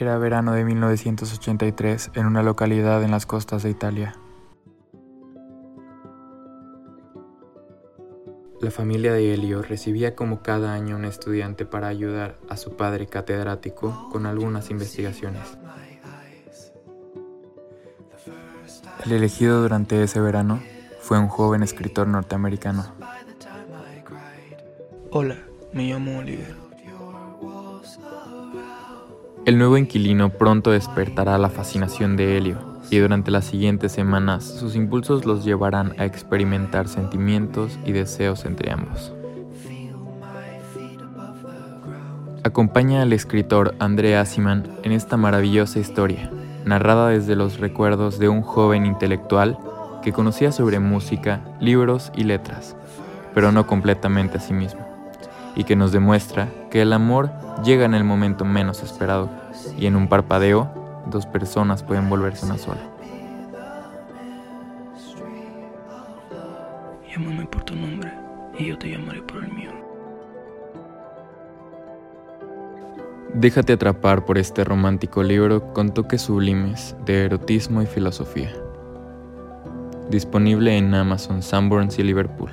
Era verano de 1983 en una localidad en las costas de Italia. La familia de Elio recibía como cada año un estudiante para ayudar a su padre catedrático con algunas investigaciones. El elegido durante ese verano fue un joven escritor norteamericano. Hola, me llamo Oliver. El nuevo inquilino pronto despertará la fascinación de Helio y durante las siguientes semanas sus impulsos los llevarán a experimentar sentimientos y deseos entre ambos. Acompaña al escritor André Asiman en esta maravillosa historia, narrada desde los recuerdos de un joven intelectual que conocía sobre música, libros y letras, pero no completamente a sí mismo, y que nos demuestra que el amor llega en el momento menos esperado, y en un parpadeo, dos personas pueden volverse una sola. Llámame por tu nombre y yo te llamaré por el mío. Déjate atrapar por este romántico libro con toques sublimes de erotismo y filosofía. Disponible en Amazon, Sanborns y Liverpool.